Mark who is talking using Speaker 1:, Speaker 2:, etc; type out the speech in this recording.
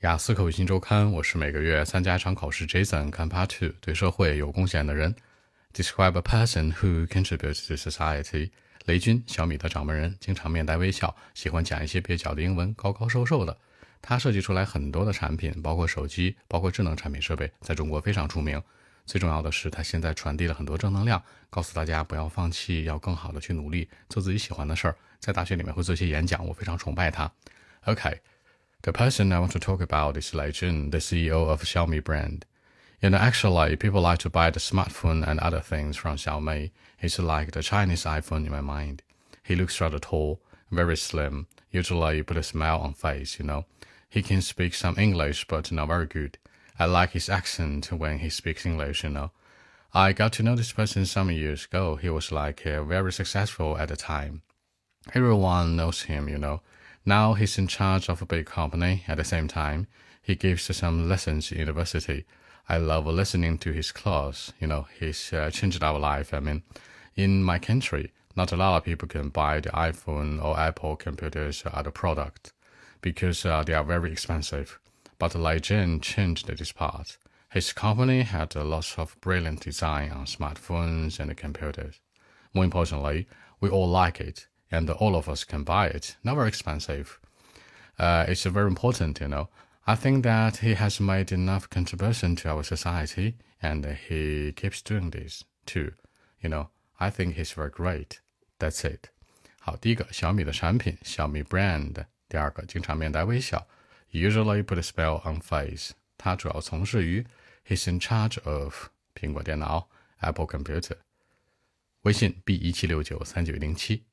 Speaker 1: 雅思口语新周刊，我是每个月参加一场考试。Jason 看 Part Two，对社会有贡献的人。Describe a person who contributes to society。雷军，小米的掌门人，经常面带微笑，喜欢讲一些蹩脚的英文，高高瘦瘦的。他设计出来很多的产品，包括手机，包括智能产品设备，在中国非常出名。最重要的是，他现在传递了很多正能量，告诉大家不要放弃，要更好的去努力，做自己喜欢的事儿。在大学里面会做一些演讲，我非常崇拜他。OK。The person I want to talk about is Lei Jun, the CEO of Xiaomi brand. You know, actually, people like to buy the smartphone and other things from Xiaomi. He's like the Chinese iPhone in my mind. He looks rather tall, very slim, usually put a smile on face, you know. He can speak some English, but not very good. I like his accent when he speaks English, you know. I got to know this person some years ago. He was like uh, very successful at the time. Everyone knows him, you know. Now he's in charge of a big company. At the same time, he gives some lessons in university. I love listening to his class. You know, he's uh, changed our life. I mean, in my country, not a lot of people can buy the iPhone or Apple computers or other product because uh, they are very expensive. But Lei Jun changed this part. His company had lots of brilliant design on smartphones and computers. More importantly, we all like it and all of us can buy it. Not very expensive. Uh, it's very important, you know. I think that he has made enough contribution to our society, and he keeps doing this too. You know, I think he's very great. That's it. 好，第一个小米的产品，小米 brand。第二个，经常面带微笑，usually put a spell on face。他主要从事于，he's in charge of 苹果电脑，Apple computer。微信 b 一七六九三九零七。